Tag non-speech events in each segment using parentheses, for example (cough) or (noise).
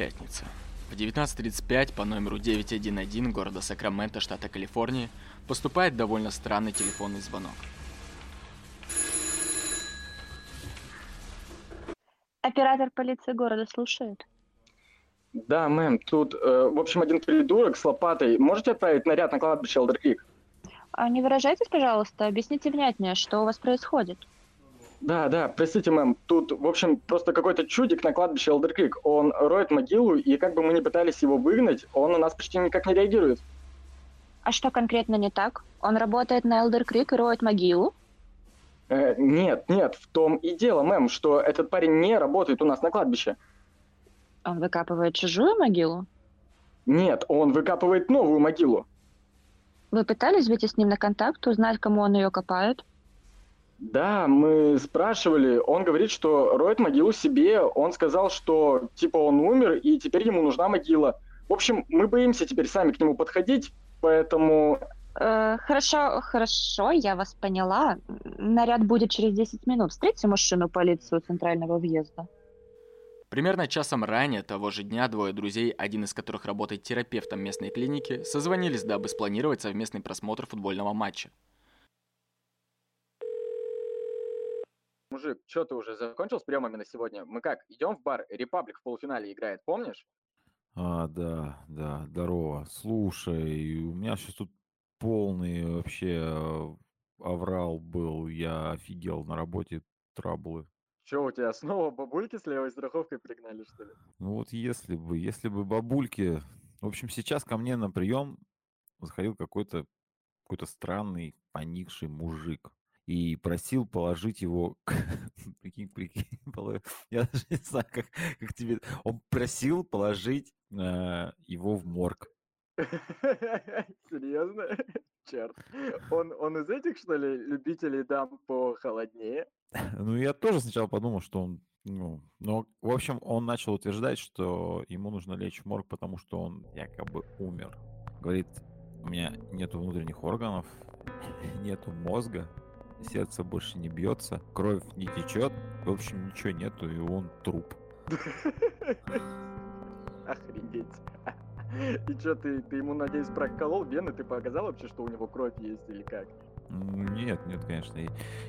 Пятница. В 19.35 по номеру 911 города Сакраменто, штата Калифорния, поступает довольно странный телефонный звонок. Оператор полиции города слушает. Да, мэм, тут, э, в общем, один придурок с лопатой. Можете отправить наряд на кладбище Элдеркрик? А не выражайтесь, пожалуйста, объясните внятнее, что у вас происходит. Да, да, простите, мэм, тут, в общем, просто какой-то чудик на кладбище Элдеркрик. Он роет могилу, и как бы мы ни пытались его выгнать, он на нас почти никак не реагирует. А что конкретно не так? Он работает на Элдер Крик и роет могилу? Э, нет, нет, в том и дело, мэм, что этот парень не работает у нас на кладбище. Он выкапывает чужую могилу? Нет, он выкапывает новую могилу. Вы пытались выйти с ним на контакт, узнать, кому он ее копает? Да, мы спрашивали, он говорит, что роет могилу себе, он сказал, что типа он умер, и теперь ему нужна могила. В общем, мы боимся теперь сами к нему подходить, поэтому... Э, хорошо, хорошо, я вас поняла. Наряд будет через 10 минут. Встретьте машину полиции у центрального въезда. Примерно часом ранее того же дня двое друзей, один из которых работает терапевтом местной клиники, созвонились, дабы спланировать совместный просмотр футбольного матча. Мужик, что ты уже закончил с приемами на сегодня? Мы как, идем в бар? Репаблик в полуфинале играет, помнишь? А, да, да, здорово. Слушай, у меня сейчас тут полный вообще э, аврал был. Я офигел на работе, траблы. Че, у тебя снова бабульки с левой страховкой пригнали, что ли? Ну вот если бы, если бы бабульки... В общем, сейчас ко мне на прием заходил какой-то какой-то странный, поникший мужик и просил положить его, (laughs) прикинь, (laughs) прикинь, я даже не знаю, как, как тебе, он просил положить э, его в морг. (laughs) Серьезно? Черт. Он, он из этих, что ли, любителей дам похолоднее? Ну, я тоже сначала подумал, что он ну, но, в общем, он начал утверждать, что ему нужно лечь в морг, потому что он якобы умер. Говорит, у меня нету внутренних органов, нету мозга, сердце больше не бьется, кровь не течет, в общем, ничего нету, и он труп. Охренеть. И что, ты, ты ему, надеюсь, проколол вены? Ты показал вообще, что у него кровь есть или как? Нет, нет, конечно.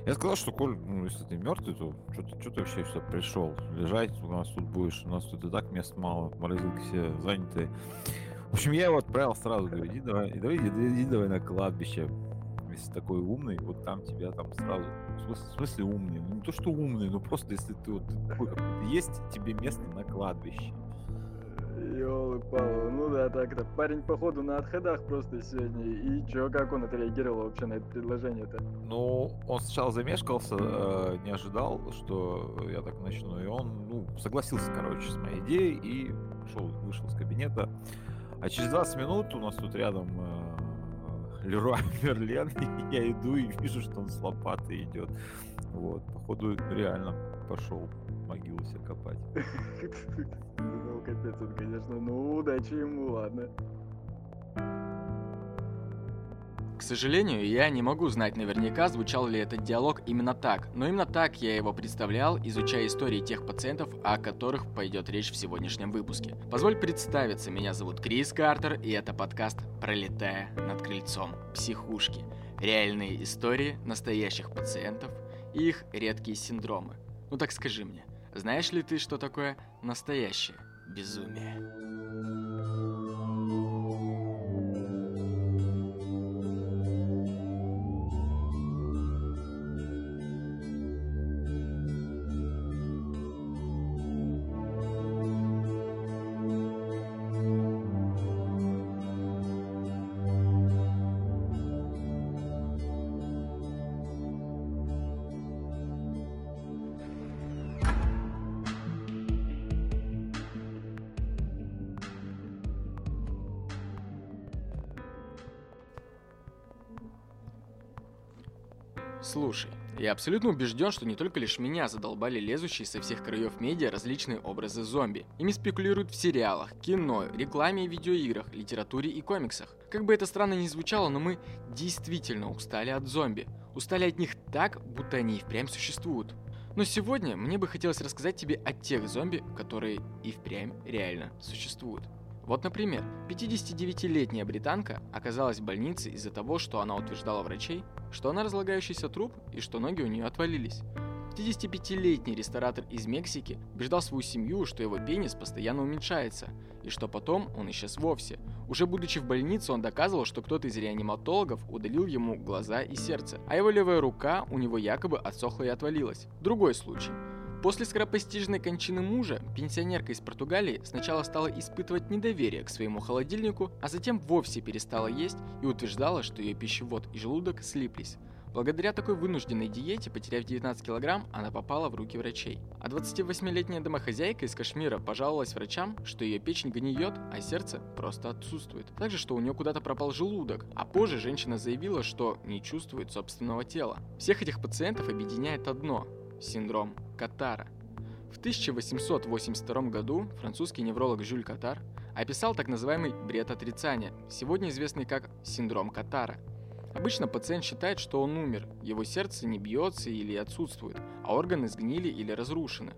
Я сказал, что, Коль, ну, если ты мертвый, то что ты, что ты вообще сюда пришел? Лежать у нас тут будешь, у нас тут и так мест мало, морозилки все заняты. В общем, я его отправил сразу, говорю, иди давай, давай, иди, иди давай на кладбище если такой умный, вот там тебя там сразу... В смысле, в смысле умный? Ну, не то, что умный, но просто если ты вот такой какой-то есть, тебе место на кладбище. ёлы палы ну да, так-то. Парень, походу, на отходах просто сегодня. И чё, как он отреагировал вообще на это предложение-то? Ну, он сначала замешкался, э, не ожидал, что я так начну, и он, ну, согласился, короче, с моей идеей и шел, вышел из кабинета. А через 20 минут у нас тут рядом э, Леруа (laughs) Мерлен, я иду и вижу, что он с лопатой идет. Вот, походу, реально пошел могилу себе копать. (laughs) Ну, капец, он, конечно, ну, удачи ему, ладно. К сожалению, я не могу знать наверняка, звучал ли этот диалог именно так, но именно так я его представлял, изучая истории тех пациентов, о которых пойдет речь в сегодняшнем выпуске. Позволь представиться, меня зовут Крис Картер, и это подкаст «Пролетая над крыльцом психушки». Реальные истории настоящих пациентов и их редкие синдромы. Ну так скажи мне, знаешь ли ты, что такое настоящее безумие? Слушай, я абсолютно убежден, что не только лишь меня задолбали лезущие со всех краев медиа различные образы зомби. Ими спекулируют в сериалах, кино, рекламе и видеоиграх, литературе и комиксах. Как бы это странно ни звучало, но мы действительно устали от зомби. Устали от них так, будто они и впрямь существуют. Но сегодня мне бы хотелось рассказать тебе о тех зомби, которые и впрямь реально существуют. Вот, например, 59-летняя британка оказалась в больнице из-за того, что она утверждала врачей, что она разлагающийся труп и что ноги у нее отвалились. 55-летний ресторатор из Мексики убеждал свою семью, что его пенис постоянно уменьшается, и что потом он исчез вовсе. Уже будучи в больнице, он доказывал, что кто-то из реаниматологов удалил ему глаза и сердце, а его левая рука у него якобы отсохла и отвалилась. Другой случай. После скоропостижной кончины мужа, пенсионерка из Португалии сначала стала испытывать недоверие к своему холодильнику, а затем вовсе перестала есть и утверждала, что ее пищевод и желудок слиплись. Благодаря такой вынужденной диете, потеряв 19 килограмм, она попала в руки врачей. А 28-летняя домохозяйка из Кашмира пожаловалась врачам, что ее печень гниет, а сердце просто отсутствует. Также, что у нее куда-то пропал желудок. А позже женщина заявила, что не чувствует собственного тела. Всех этих пациентов объединяет одно – синдром Катара. В 1882 году французский невролог Жюль Катар описал так называемый бред отрицания, сегодня известный как синдром Катара – Обычно пациент считает, что он умер, его сердце не бьется или отсутствует, а органы сгнили или разрушены.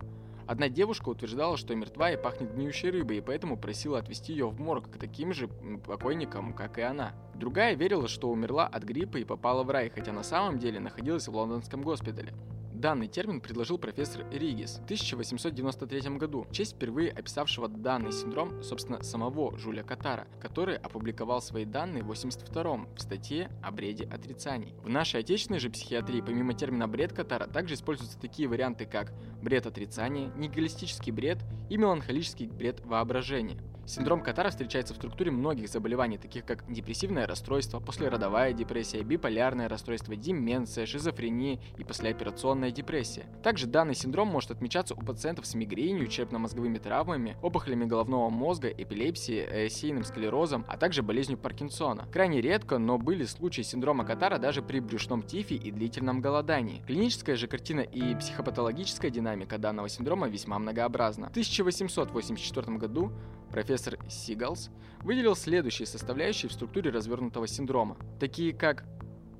Одна девушка утверждала, что мертва и пахнет гниющей рыбой, и поэтому просила отвезти ее в морг к таким же покойникам, как и она. Другая верила, что умерла от гриппа и попала в рай, хотя на самом деле находилась в лондонском госпитале. Данный термин предложил профессор Ригис в 1893 году, в честь впервые описавшего данный синдром, собственно, самого Жуля Катара, который опубликовал свои данные в 82 в статье о бреде отрицаний. В нашей отечественной же психиатрии помимо термина бред Катара также используются такие варианты, как бред отрицания, нигилистический бред и меланхолический бред воображения. Синдром Катара встречается в структуре многих заболеваний, таких как депрессивное расстройство, послеродовая депрессия, биполярное расстройство, деменция, шизофрения и послеоперационная депрессия. Также данный синдром может отмечаться у пациентов с мигренью, черепно-мозговыми травмами, опухолями головного мозга, эпилепсией, рассеянным склерозом, а также болезнью Паркинсона. Крайне редко, но были случаи синдрома Катара даже при брюшном тифе и длительном голодании. Клиническая же картина и психопатологическая динамика данного синдрома весьма многообразна. В 1884 году профессор Сигалс выделил следующие составляющие в структуре развернутого синдрома, такие как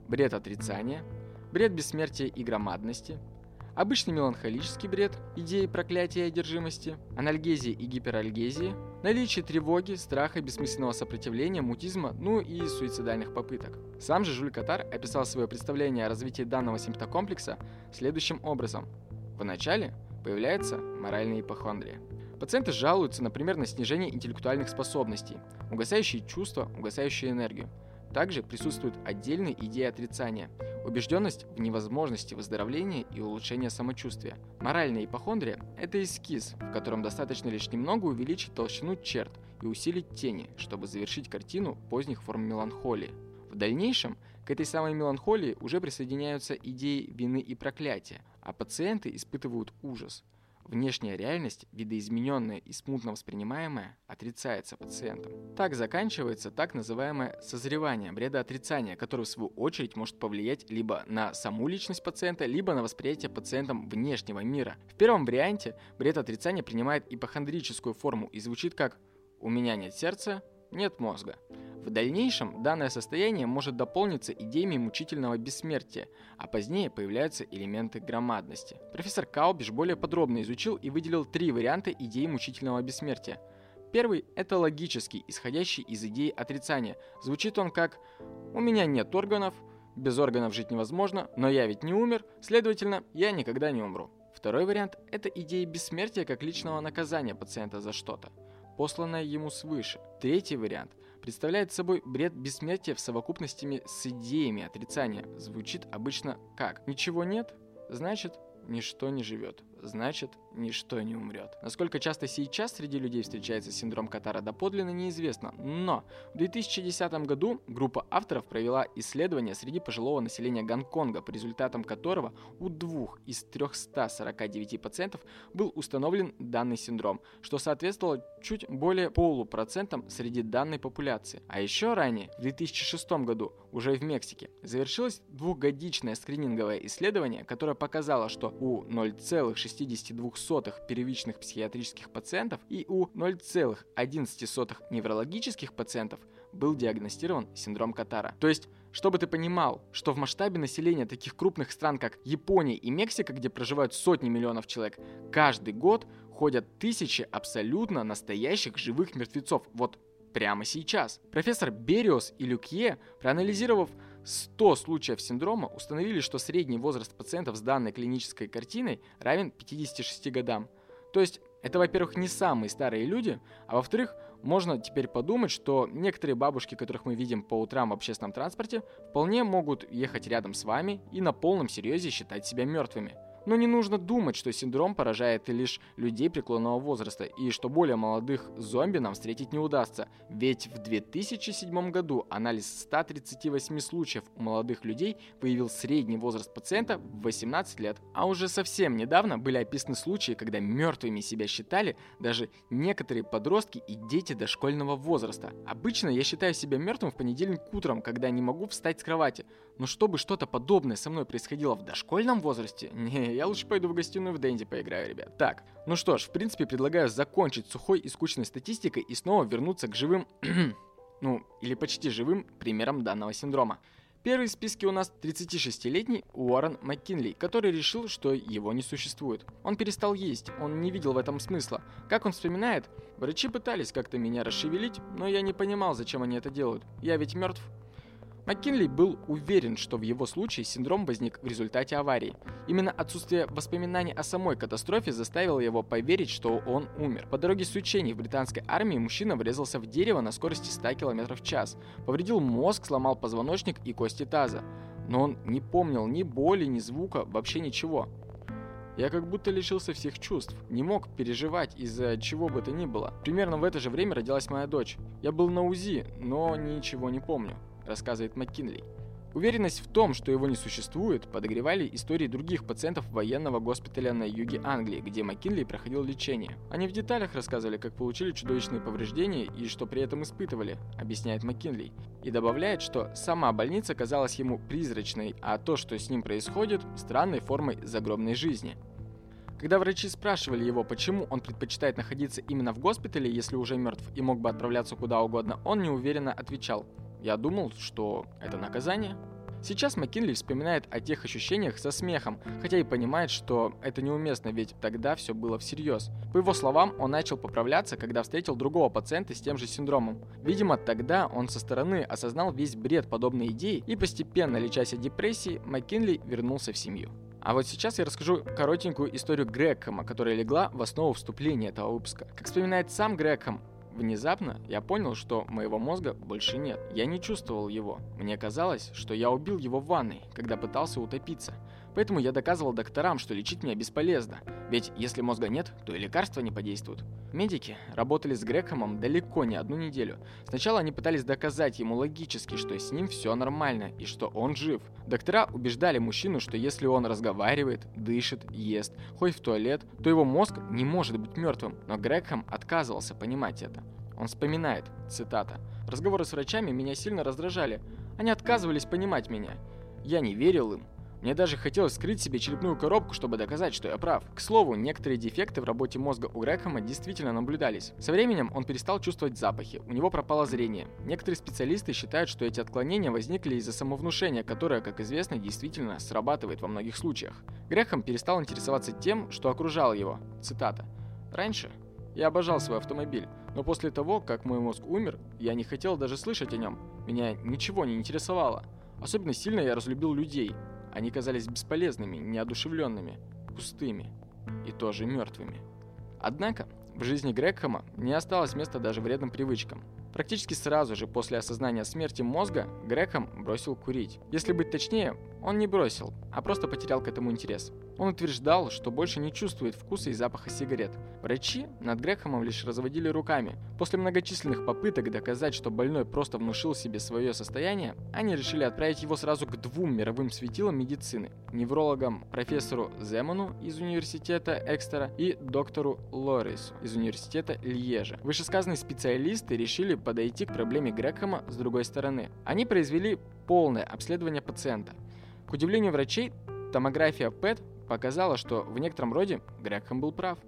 бред отрицания, бред бессмертия и громадности, обычный меланхолический бред, идеи проклятия и одержимости, анальгезии и гиперальгезии, наличие тревоги, страха, бессмысленного сопротивления, мутизма, ну и суицидальных попыток. Сам же Жюль Катар описал свое представление о развитии данного симптокомплекса следующим образом. Вначале появляется моральная ипохондрия. Пациенты жалуются, например, на снижение интеллектуальных способностей, угасающие чувства, угасающую энергию. Также присутствует отдельная идея отрицания, убежденность в невозможности выздоровления и улучшения самочувствия. Моральная ипохондрия – это эскиз, в котором достаточно лишь немного увеличить толщину черт и усилить тени, чтобы завершить картину поздних форм меланхолии. В дальнейшем к этой самой меланхолии уже присоединяются идеи вины и проклятия, а пациенты испытывают ужас – Внешняя реальность, видоизмененная и смутно воспринимаемая, отрицается пациентом. Так заканчивается так называемое созревание бреда отрицания, которое в свою очередь может повлиять либо на саму личность пациента, либо на восприятие пациентом внешнего мира. В первом варианте бред отрицания принимает ипохондрическую форму и звучит как «у меня нет сердца, нет мозга». В дальнейшем данное состояние может дополниться идеями мучительного бессмертия, а позднее появляются элементы громадности. Профессор Каубиш более подробно изучил и выделил три варианта идеи мучительного бессмертия. Первый – это логический, исходящий из идеи отрицания. Звучит он как «У меня нет органов, без органов жить невозможно, но я ведь не умер, следовательно, я никогда не умру». Второй вариант – это идея бессмертия как личного наказания пациента за что-то, посланное ему свыше. Третий вариант – представляет собой бред бессмертия в совокупности с идеями отрицания. Звучит обычно как «ничего нет, значит ничто не живет» значит, ничто не умрет. Насколько часто сейчас среди людей встречается синдром Катара доподлинно неизвестно, но в 2010 году группа авторов провела исследование среди пожилого населения Гонконга, по результатам которого у двух из 349 пациентов был установлен данный синдром, что соответствовало чуть более полупроцентам среди данной популяции. А еще ранее, в 2006 году, уже в Мексике, завершилось двухгодичное скрининговое исследование, которое показало, что у 0,6 0,62 первичных психиатрических пациентов и у 0,11 неврологических пациентов был диагностирован синдром Катара. То есть Чтобы ты понимал, что в масштабе населения таких крупных стран, как Япония и Мексика, где проживают сотни миллионов человек, каждый год ходят тысячи абсолютно настоящих живых мертвецов. Вот прямо сейчас. Профессор Бериос и Люкье, проанализировав 100 случаев синдрома, установили, что средний возраст пациентов с данной клинической картиной равен 56 годам. То есть это, во-первых, не самые старые люди, а во-вторых, можно теперь подумать, что некоторые бабушки, которых мы видим по утрам в общественном транспорте, вполне могут ехать рядом с вами и на полном серьезе считать себя мертвыми. Но не нужно думать, что синдром поражает лишь людей преклонного возраста, и что более молодых зомби нам встретить не удастся. Ведь в 2007 году анализ 138 случаев у молодых людей выявил средний возраст пациента в 18 лет. А уже совсем недавно были описаны случаи, когда мертвыми себя считали даже некоторые подростки и дети дошкольного возраста. Обычно я считаю себя мертвым в понедельник утром, когда не могу встать с кровати. Но чтобы что-то подобное со мной происходило в дошкольном возрасте, (laughs) не, я лучше пойду в гостиную в Дэнди поиграю, ребят. Так, ну что ж, в принципе, предлагаю закончить сухой и скучной статистикой и снова вернуться к живым, (clears throat) ну, или почти живым примерам данного синдрома. Первый в списке у нас 36-летний Уоррен МакКинли, который решил, что его не существует. Он перестал есть, он не видел в этом смысла. Как он вспоминает, врачи пытались как-то меня расшевелить, но я не понимал, зачем они это делают. Я ведь мертв. Маккинли был уверен, что в его случае синдром возник в результате аварии. Именно отсутствие воспоминаний о самой катастрофе заставило его поверить, что он умер. По дороге с учений в британской армии мужчина врезался в дерево на скорости 100 км в час, повредил мозг, сломал позвоночник и кости таза. Но он не помнил ни боли, ни звука, вообще ничего. Я как будто лишился всех чувств, не мог переживать из-за чего бы то ни было. Примерно в это же время родилась моя дочь. Я был на УЗИ, но ничего не помню рассказывает МакКинли. Уверенность в том, что его не существует, подогревали истории других пациентов военного госпиталя на юге Англии, где Маккинли проходил лечение. Они в деталях рассказывали, как получили чудовищные повреждения и что при этом испытывали, объясняет Маккинли. И добавляет, что сама больница казалась ему призрачной, а то, что с ним происходит, странной формой загробной жизни. Когда врачи спрашивали его, почему он предпочитает находиться именно в госпитале, если уже мертв и мог бы отправляться куда угодно, он неуверенно отвечал – я думал, что это наказание. Сейчас Маккинли вспоминает о тех ощущениях со смехом, хотя и понимает, что это неуместно, ведь тогда все было всерьез. По его словам, он начал поправляться, когда встретил другого пациента с тем же синдромом. Видимо, тогда он со стороны осознал весь бред подобной идеи и постепенно, лечась от депрессии, Маккинли вернулся в семью. А вот сейчас я расскажу коротенькую историю Грэкхэма, которая легла в основу вступления этого выпуска. Как вспоминает сам Грэкхэм, Внезапно я понял, что моего мозга больше нет. Я не чувствовал его. Мне казалось, что я убил его в ванной, когда пытался утопиться. Поэтому я доказывал докторам, что лечить меня бесполезно. Ведь если мозга нет, то и лекарства не подействуют. Медики работали с Грекомом далеко не одну неделю. Сначала они пытались доказать ему логически, что с ним все нормально и что он жив. Доктора убеждали мужчину, что если он разговаривает, дышит, ест, ходит в туалет, то его мозг не может быть мертвым. Но Греком отказывался понимать это. Он вспоминает, цитата, «Разговоры с врачами меня сильно раздражали. Они отказывались понимать меня. Я не верил им, мне даже хотелось скрыть себе черепную коробку, чтобы доказать, что я прав. К слову, некоторые дефекты в работе мозга у Грэхэма действительно наблюдались. Со временем он перестал чувствовать запахи, у него пропало зрение. Некоторые специалисты считают, что эти отклонения возникли из-за самовнушения, которое, как известно, действительно срабатывает во многих случаях. Грэхэм перестал интересоваться тем, что окружало его. Цитата. «Раньше я обожал свой автомобиль, но после того, как мой мозг умер, я не хотел даже слышать о нем. Меня ничего не интересовало. Особенно сильно я разлюбил людей, они казались бесполезными, неодушевленными, пустыми и тоже мертвыми. Однако в жизни Грекхэма не осталось места даже вредным привычкам. Практически сразу же после осознания смерти мозга Грекхэм бросил курить. Если быть точнее, он не бросил, а просто потерял к этому интерес. Он утверждал, что больше не чувствует вкуса и запаха сигарет. Врачи над Грехомом лишь разводили руками. После многочисленных попыток доказать, что больной просто внушил себе свое состояние, они решили отправить его сразу к двум мировым светилам медицины – неврологам профессору Земану из университета Экстера и доктору Лорису из университета Льежа. Вышесказанные специалисты решили подойти к проблеме Грехома с другой стороны. Они произвели полное обследование пациента. К удивлению врачей, томография ПЭТ показала, что в некотором роде Грекхэм был прав.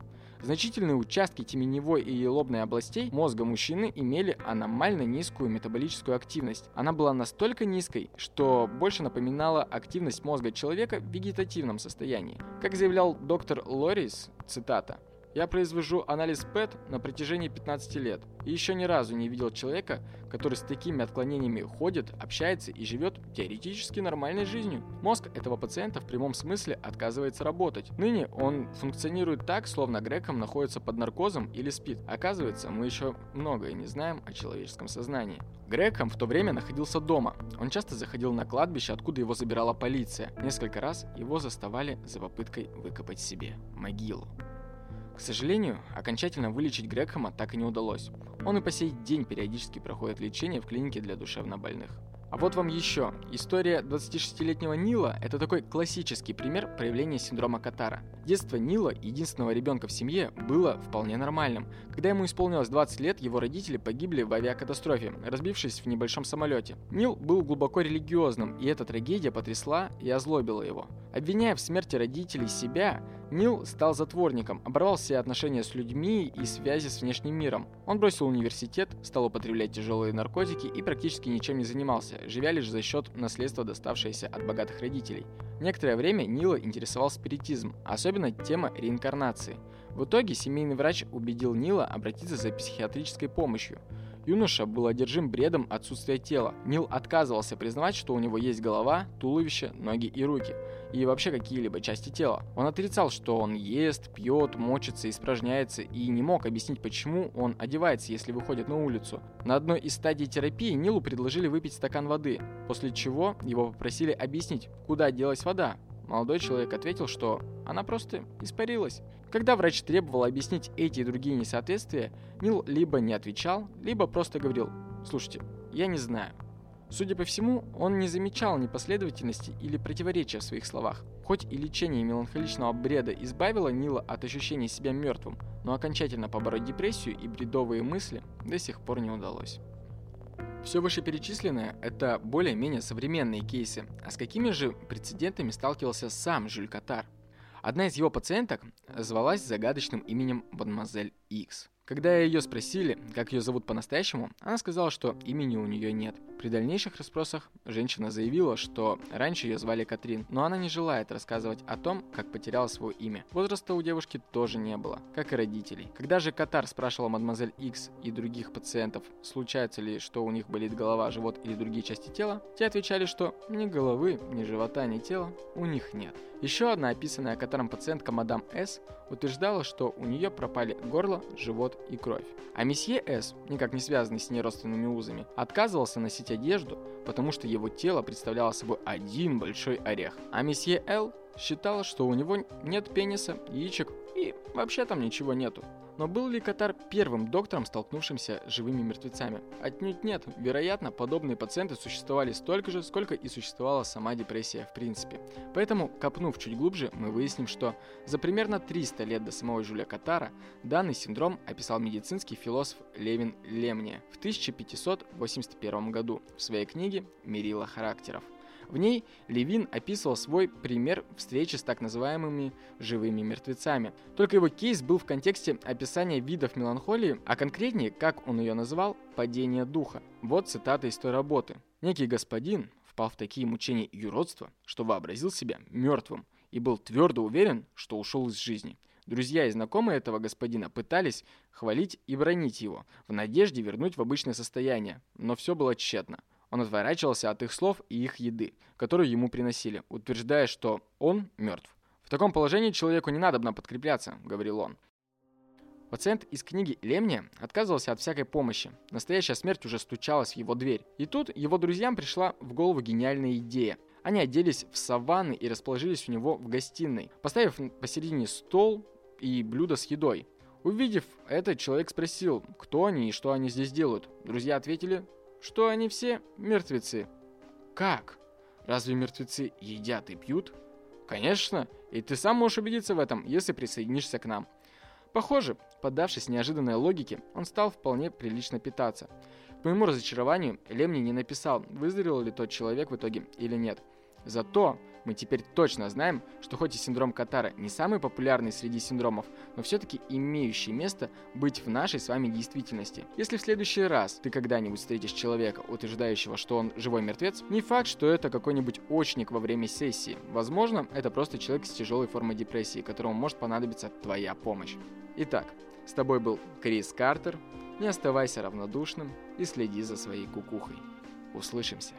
Значительные участки теменевой и лобной областей мозга мужчины имели аномально низкую метаболическую активность. Она была настолько низкой, что больше напоминала активность мозга человека в вегетативном состоянии. Как заявлял доктор Лорис, цитата, я произвожу анализ ПЭТ на протяжении 15 лет и еще ни разу не видел человека, который с такими отклонениями ходит, общается и живет теоретически нормальной жизнью. Мозг этого пациента в прямом смысле отказывается работать. Ныне он функционирует так, словно Греком находится под наркозом или спит. Оказывается, мы еще многое не знаем о человеческом сознании. Греком в то время находился дома. Он часто заходил на кладбище, откуда его забирала полиция. Несколько раз его заставали за попыткой выкопать себе могилу. К сожалению, окончательно вылечить Грекхама так и не удалось. Он и по сей день периодически проходит лечение в клинике для душевнобольных. А вот вам еще. История 26-летнего Нила – это такой классический пример проявления синдрома Катара. Детство Нила, единственного ребенка в семье, было вполне нормальным. Когда ему исполнилось 20 лет, его родители погибли в авиакатастрофе, разбившись в небольшом самолете. Нил был глубоко религиозным, и эта трагедия потрясла и озлобила его. Обвиняя в смерти родителей себя, Нил стал затворником, оборвал все отношения с людьми и связи с внешним миром. Он бросил университет, стал употреблять тяжелые наркотики и практически ничем не занимался, живя лишь за счет наследства, доставшееся от богатых родителей. Некоторое время Нила интересовал спиритизм, особенно тема реинкарнации. В итоге семейный врач убедил Нила обратиться за психиатрической помощью – Юноша был одержим бредом отсутствия тела. Нил отказывался признавать, что у него есть голова, туловище, ноги и руки, и вообще какие-либо части тела. Он отрицал, что он ест, пьет, мочится, испражняется, и не мог объяснить, почему он одевается, если выходит на улицу. На одной из стадий терапии Нилу предложили выпить стакан воды, после чего его попросили объяснить, куда делась вода. Молодой человек ответил, что она просто испарилась. Когда врач требовал объяснить эти и другие несоответствия, Нил либо не отвечал, либо просто говорил «Слушайте, я не знаю». Судя по всему, он не замечал непоследовательности или противоречия в своих словах. Хоть и лечение меланхоличного бреда избавило Нила от ощущения себя мертвым, но окончательно побороть депрессию и бредовые мысли до сих пор не удалось. Все вышеперечисленное – это более-менее современные кейсы. А с какими же прецедентами сталкивался сам Жюль Катар? Одна из его пациенток звалась загадочным именем Мадемуазель Икс. Когда ее спросили, как ее зовут по-настоящему, она сказала, что имени у нее нет. При дальнейших расспросах женщина заявила, что раньше ее звали Катрин, но она не желает рассказывать о том, как потеряла свое имя. Возраста у девушки тоже не было, как и родителей. Когда же Катар спрашивал мадемуазель Икс и других пациентов, случается ли, что у них болит голова, живот или другие части тела, те отвечали, что ни головы, ни живота, ни тела у них нет. Еще одна описанная Катаром пациентка мадам С утверждала, что у нее пропали горло, живот и кровь. А месье С, никак не связанный с ней родственными узами, отказывался носить одежду, потому что его тело представляло собой один большой орех. А месье Л считал, что у него нет пениса, яичек и вообще там ничего нету. Но был ли Катар первым доктором, столкнувшимся с живыми мертвецами? Отнюдь нет. Вероятно, подобные пациенты существовали столько же, сколько и существовала сама депрессия в принципе. Поэтому, копнув чуть глубже, мы выясним, что за примерно 300 лет до самого Жюля Катара данный синдром описал медицинский философ Левин Лемния в 1581 году в своей книге «Мерила характеров». В ней Левин описывал свой пример встречи с так называемыми живыми мертвецами. Только его кейс был в контексте описания видов меланхолии, а конкретнее, как он ее называл, падение духа. Вот цитата из той работы. «Некий господин впал в такие мучения и юродства, что вообразил себя мертвым и был твердо уверен, что ушел из жизни. Друзья и знакомые этого господина пытались хвалить и бронить его, в надежде вернуть в обычное состояние, но все было тщетно. Он отворачивался от их слов и их еды, которую ему приносили, утверждая, что он мертв. «В таком положении человеку не надо подкрепляться», — говорил он. Пациент из книги Лемния отказывался от всякой помощи. Настоящая смерть уже стучалась в его дверь. И тут его друзьям пришла в голову гениальная идея. Они оделись в саванны и расположились у него в гостиной, поставив посередине стол и блюдо с едой. Увидев это, человек спросил, кто они и что они здесь делают. Друзья ответили, что они все мертвецы. Как? Разве мертвецы едят и пьют? Конечно, и ты сам можешь убедиться в этом, если присоединишься к нам. Похоже, поддавшись неожиданной логике, он стал вполне прилично питаться. К моему разочарованию, Лемни не написал, выздоровел ли тот человек в итоге или нет. Зато мы теперь точно знаем, что хоть и синдром Катара не самый популярный среди синдромов, но все-таки имеющий место быть в нашей с вами действительности. Если в следующий раз ты когда-нибудь встретишь человека, утверждающего, что он живой мертвец, не факт, что это какой-нибудь очник во время сессии. Возможно, это просто человек с тяжелой формой депрессии, которому может понадобиться твоя помощь. Итак, с тобой был Крис Картер. Не оставайся равнодушным и следи за своей кукухой. Услышимся.